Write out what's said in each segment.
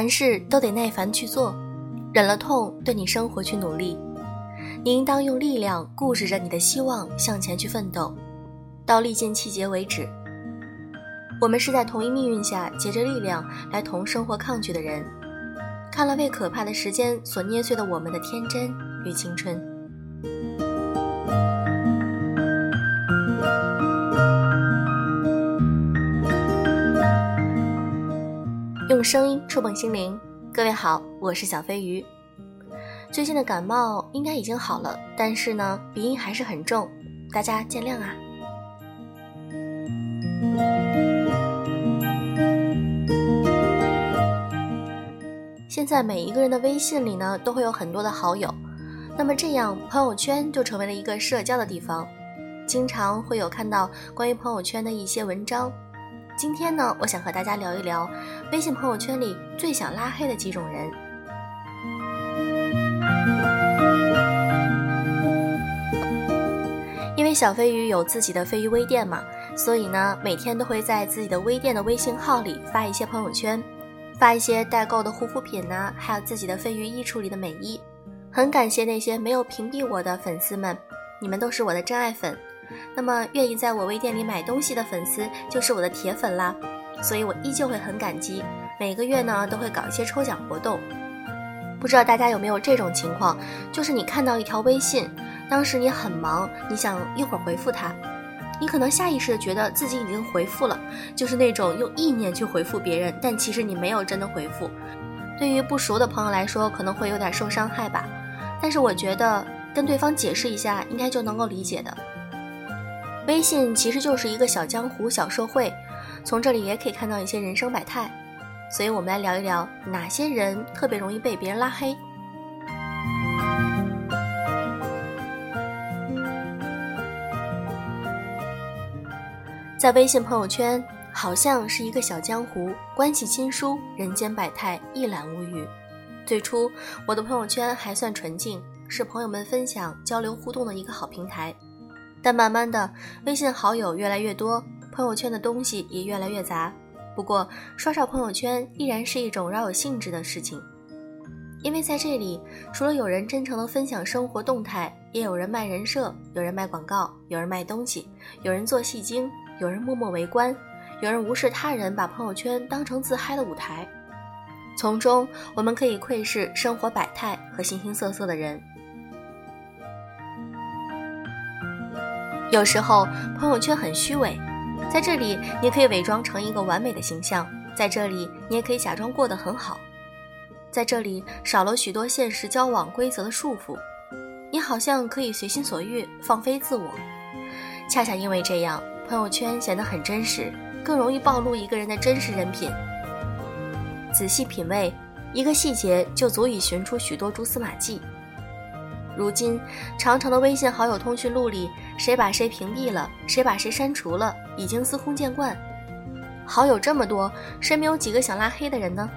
凡事都得耐烦去做，忍了痛，对你生活去努力。你应当用力量固执着你的希望向前去奋斗，到历尽气节为止。我们是在同一命运下结着力量来同生活抗拒的人，看了为可怕的时间所捏碎的我们的天真与青春。用声音触碰心灵，各位好，我是小飞鱼。最近的感冒应该已经好了，但是呢，鼻音还是很重，大家见谅啊。现在每一个人的微信里呢，都会有很多的好友，那么这样朋友圈就成为了一个社交的地方，经常会有看到关于朋友圈的一些文章。今天呢，我想和大家聊一聊微信朋友圈里最想拉黑的几种人。因为小飞鱼有自己的飞鱼微店嘛，所以呢，每天都会在自己的微店的微信号里发一些朋友圈，发一些代购的护肤品呐，还有自己的飞鱼衣橱里的美衣。很感谢那些没有屏蔽我的粉丝们，你们都是我的真爱粉。那么，愿意在我微店里买东西的粉丝就是我的铁粉啦，所以我依旧会很感激。每个月呢，都会搞一些抽奖活动。不知道大家有没有这种情况，就是你看到一条微信，当时你很忙，你想一会儿回复他，你可能下意识的觉得自己已经回复了，就是那种用意念去回复别人，但其实你没有真的回复。对于不熟的朋友来说，可能会有点受伤害吧。但是我觉得跟对方解释一下，应该就能够理解的。微信其实就是一个小江湖、小社会，从这里也可以看到一些人生百态，所以我们来聊一聊哪些人特别容易被别人拉黑。在微信朋友圈，好像是一个小江湖，关系亲疏，人间百态，一览无余。最初，我的朋友圈还算纯净，是朋友们分享、交流、互动的一个好平台。但慢慢的，微信好友越来越多，朋友圈的东西也越来越杂。不过，刷刷朋友圈依然是一种饶有兴致的事情，因为在这里，除了有人真诚的分享生活动态，也有人卖人设，有人卖广告，有人卖东西，有人做戏精，有人默默围观，有人无视他人，把朋友圈当成自嗨的舞台。从中，我们可以窥视生活百态和形形色色的人。有时候朋友圈很虚伪，在这里你可以伪装成一个完美的形象，在这里你也可以假装过得很好，在这里少了许多现实交往规则的束缚，你好像可以随心所欲放飞自我。恰恰因为这样，朋友圈显得很真实，更容易暴露一个人的真实人品。仔细品味一个细节，就足以寻出许多蛛丝马迹。如今，长长的微信好友通讯录里，谁把谁屏蔽了，谁把谁删除了，已经司空见惯。好友这么多，身边有几个想拉黑的人呢？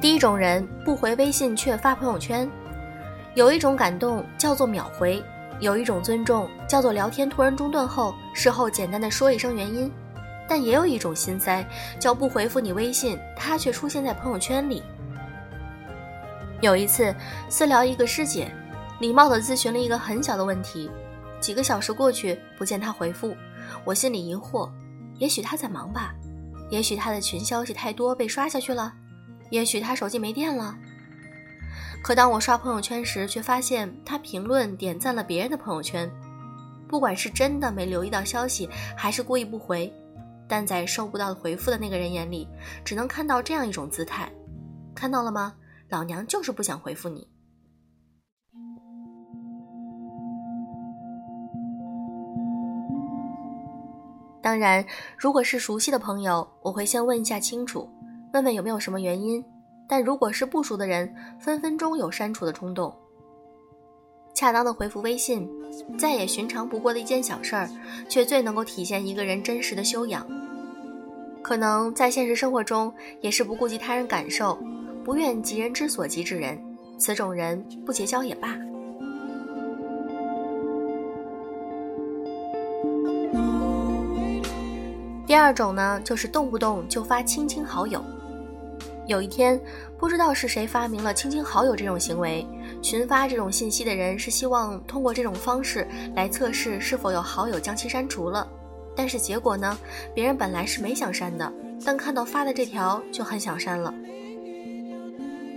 第一种人，不回微信却发朋友圈。有一种感动叫做秒回，有一种尊重叫做聊天突然中断后，事后简单的说一声原因。但也有一种心塞，叫不回复你微信，他却出现在朋友圈里。有一次私聊一个师姐，礼貌的咨询了一个很小的问题，几个小时过去不见他回复，我心里疑惑，也许他在忙吧，也许他的群消息太多被刷下去了，也许他手机没电了。可当我刷朋友圈时，却发现他评论点赞了别人的朋友圈，不管是真的没留意到消息，还是故意不回。但在收不到回复的那个人眼里，只能看到这样一种姿态，看到了吗？老娘就是不想回复你。当然，如果是熟悉的朋友，我会先问一下清楚，问问有没有什么原因。但如果是不熟的人，分分钟有删除的冲动。恰当的回复微信，再也寻常不过的一件小事儿，却最能够体现一个人真实的修养。可能在现实生活中也是不顾及他人感受，不愿急人之所急之人，此种人不结交也罢。第二种呢，就是动不动就发亲亲好友。有一天，不知道是谁发明了亲亲好友这种行为，群发这种信息的人是希望通过这种方式来测试是否有好友将其删除了。但是结果呢，别人本来是没想删的，但看到发的这条就很想删了。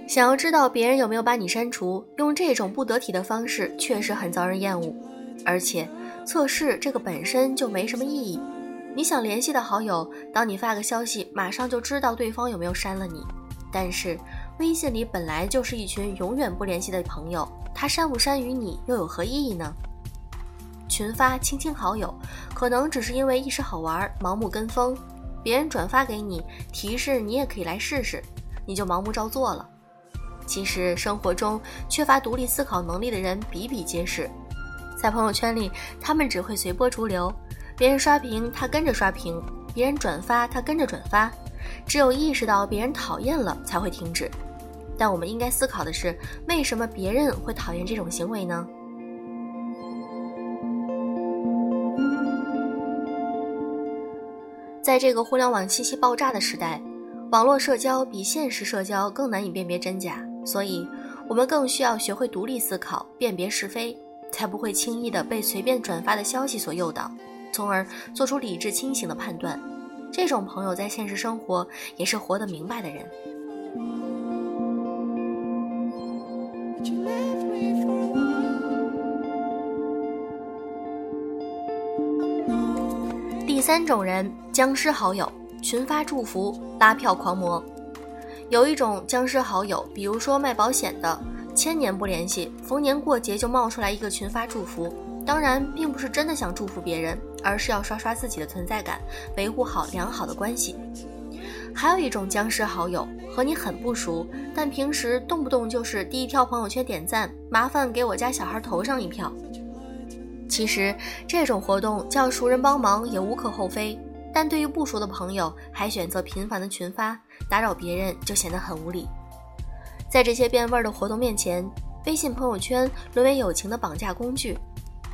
想要知道别人有没有把你删除，用这种不得体的方式确实很遭人厌恶，而且测试这个本身就没什么意义。你想联系的好友，当你发个消息，马上就知道对方有没有删了你。但是微信里本来就是一群永远不联系的朋友，他删不删与你又有何意义呢？群发亲亲好友，可能只是因为一时好玩，盲目跟风，别人转发给你提示你也可以来试试，你就盲目照做了。其实生活中缺乏独立思考能力的人比比皆是，在朋友圈里，他们只会随波逐流。别人刷屏，他跟着刷屏；别人转发，他跟着转发。只有意识到别人讨厌了，才会停止。但我们应该思考的是，为什么别人会讨厌这种行为呢？在这个互联网信息爆炸的时代，网络社交比现实社交更难以辨别真假，所以我们更需要学会独立思考、辨别是非，才不会轻易的被随便转发的消息所诱导。从而做出理智清醒的判断，这种朋友在现实生活也是活得明白的人。第三种人，僵尸好友，群发祝福，拉票狂魔。有一种僵尸好友，比如说卖保险的，千年不联系，逢年过节就冒出来一个群发祝福。当然，并不是真的想祝福别人，而是要刷刷自己的存在感，维护好良好的关系。还有一种僵尸好友，和你很不熟，但平时动不动就是第一条朋友圈点赞，麻烦给我家小孩投上一票。其实这种活动叫熟人帮忙也无可厚非，但对于不熟的朋友，还选择频繁的群发，打扰别人就显得很无理。在这些变味儿的活动面前，微信朋友圈沦为友情的绑架工具。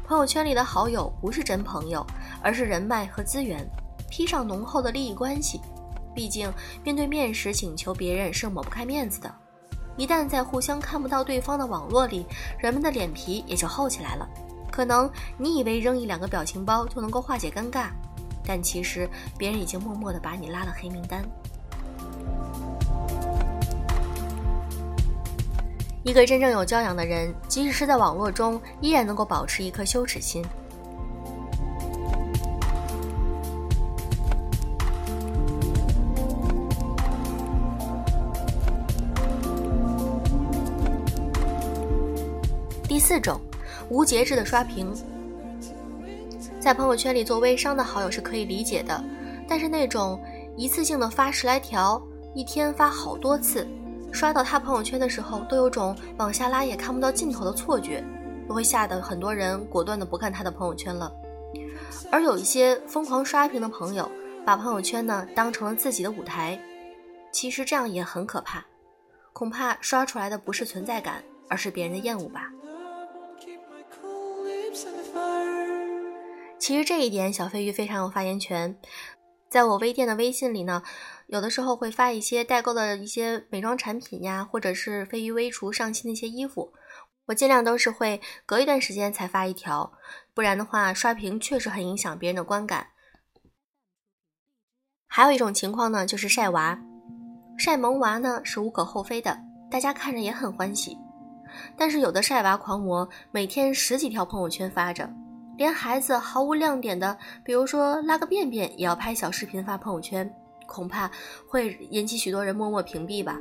朋友圈里的好友不是真朋友，而是人脉和资源，披上浓厚的利益关系。毕竟面对面时请求别人是抹不开面子的，一旦在互相看不到对方的网络里，人们的脸皮也就厚起来了。可能你以为扔一两个表情包就能够化解尴尬，但其实别人已经默默地把你拉了黑名单。一个真正有教养的人，即使是在网络中，依然能够保持一颗羞耻心。无节制的刷屏。在朋友圈里做微商的好友是可以理解的，但是那种一次性的发十来条，一天发好多次。刷到他朋友圈的时候，都有种往下拉也看不到尽头的错觉，都会吓得很多人果断的不看他的朋友圈了。而有一些疯狂刷屏的朋友，把朋友圈呢当成了自己的舞台，其实这样也很可怕，恐怕刷出来的不是存在感，而是别人的厌恶吧。其实这一点，小飞鱼非常有发言权。在我微店的微信里呢，有的时候会发一些代购的一些美妆产品呀，或者是飞鱼微厨上新的一些衣服，我尽量都是会隔一段时间才发一条，不然的话刷屏确实很影响别人的观感。还有一种情况呢，就是晒娃，晒萌娃呢是无可厚非的，大家看着也很欢喜，但是有的晒娃狂魔每天十几条朋友圈发着。连孩子毫无亮点的，比如说拉个便便，也要拍小视频发朋友圈，恐怕会引起许多人默默屏蔽吧。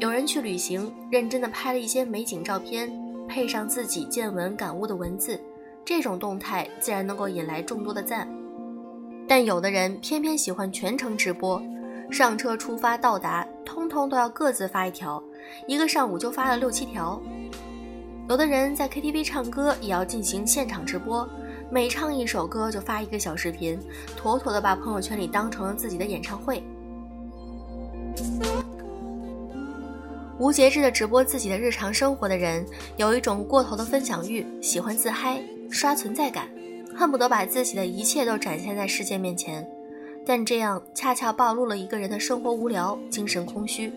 有人去旅行，认真的拍了一些美景照片，配上自己见闻感悟的文字，这种动态自然能够引来众多的赞。但有的人偏偏喜欢全程直播，上车、出发、到达，通通都要各自发一条，一个上午就发了六七条。有的人在 KTV 唱歌也要进行现场直播，每唱一首歌就发一个小视频，妥妥的把朋友圈里当成了自己的演唱会。无节制的直播自己的日常生活的人，有一种过头的分享欲，喜欢自嗨、刷存在感，恨不得把自己的一切都展现在世界面前。但这样恰恰暴露了一个人的生活无聊、精神空虚。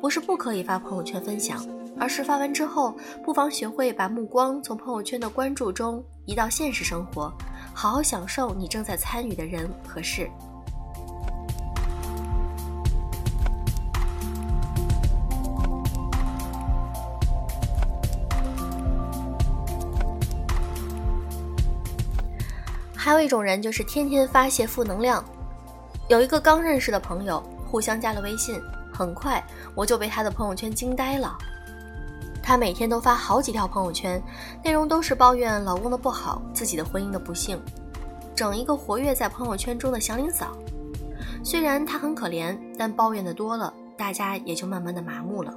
不是不可以发朋友圈分享，而是发完之后，不妨学会把目光从朋友圈的关注中移到现实生活，好好享受你正在参与的人和事。还有一种人就是天天发泄负能量。有一个刚认识的朋友，互相加了微信，很快我就被他的朋友圈惊呆了。她每天都发好几条朋友圈，内容都是抱怨老公的不好，自己的婚姻的不幸，整一个活跃在朋友圈中的祥林嫂。虽然她很可怜，但抱怨的多了，大家也就慢慢的麻木了。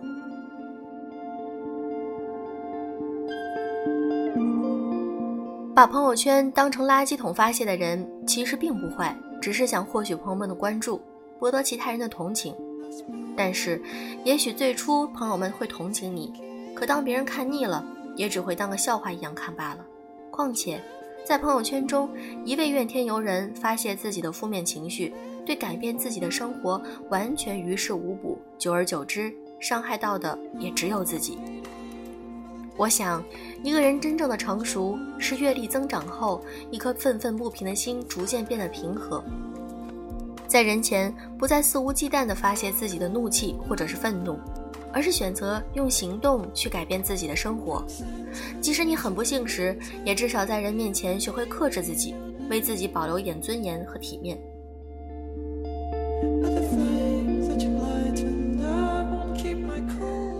把朋友圈当成垃圾桶发泄的人，其实并不坏，只是想获取朋友们的关注，博得其他人的同情。但是，也许最初朋友们会同情你，可当别人看腻了，也只会当个笑话一样看罢了。况且，在朋友圈中一味怨天尤人，发泄自己的负面情绪，对改变自己的生活完全于事无补，久而久之，伤害到的也只有自己。我想，一个人真正的成熟是阅历增长后，一颗愤愤不平的心逐渐变得平和，在人前不再肆无忌惮地发泄自己的怒气或者是愤怒，而是选择用行动去改变自己的生活。即使你很不幸时，也至少在人面前学会克制自己，为自己保留一点尊严和体面。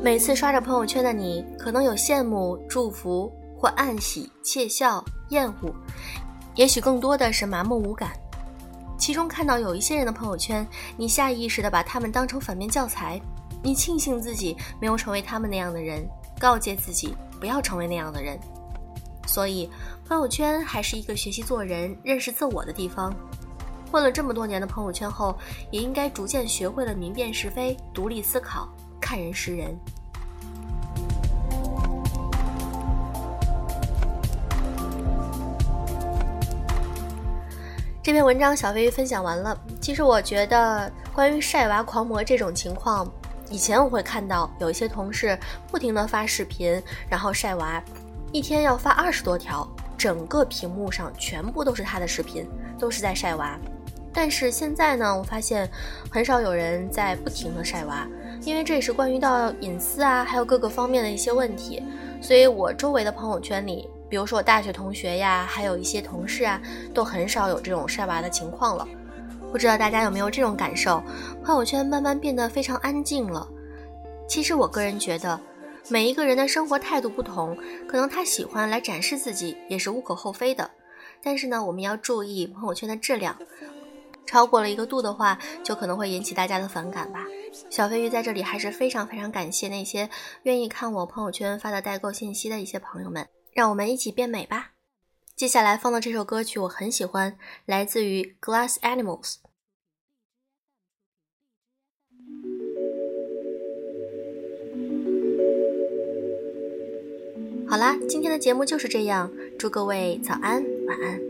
每次刷着朋友圈的你，可能有羡慕、祝福或暗喜、窃笑、厌恶，也许更多的是麻木无感。其中看到有一些人的朋友圈，你下意识的把他们当成反面教材，你庆幸自己没有成为他们那样的人，告诫自己不要成为那样的人。所以，朋友圈还是一个学习做人、认识自我的地方。混了这么多年的朋友圈后，也应该逐渐学会了明辨是非、独立思考。看人识人。这篇文章小飞鱼分享完了。其实我觉得，关于晒娃狂魔这种情况，以前我会看到有一些同事不停的发视频，然后晒娃，一天要发二十多条，整个屏幕上全部都是他的视频，都是在晒娃。但是现在呢，我发现很少有人在不停的晒娃。因为这也是关于到隐私啊，还有各个方面的一些问题，所以我周围的朋友圈里，比如说我大学同学呀，还有一些同事啊，都很少有这种晒娃的情况了。不知道大家有没有这种感受？朋友圈慢慢变得非常安静了。其实我个人觉得，每一个人的生活态度不同，可能他喜欢来展示自己也是无可厚非的。但是呢，我们要注意朋友圈的质量。超过了一个度的话，就可能会引起大家的反感吧。小飞鱼在这里还是非常非常感谢那些愿意看我朋友圈发的代购信息的一些朋友们，让我们一起变美吧。接下来放的这首歌曲我很喜欢，来自于 Glass Animals。好啦，今天的节目就是这样，祝各位早安，晚安。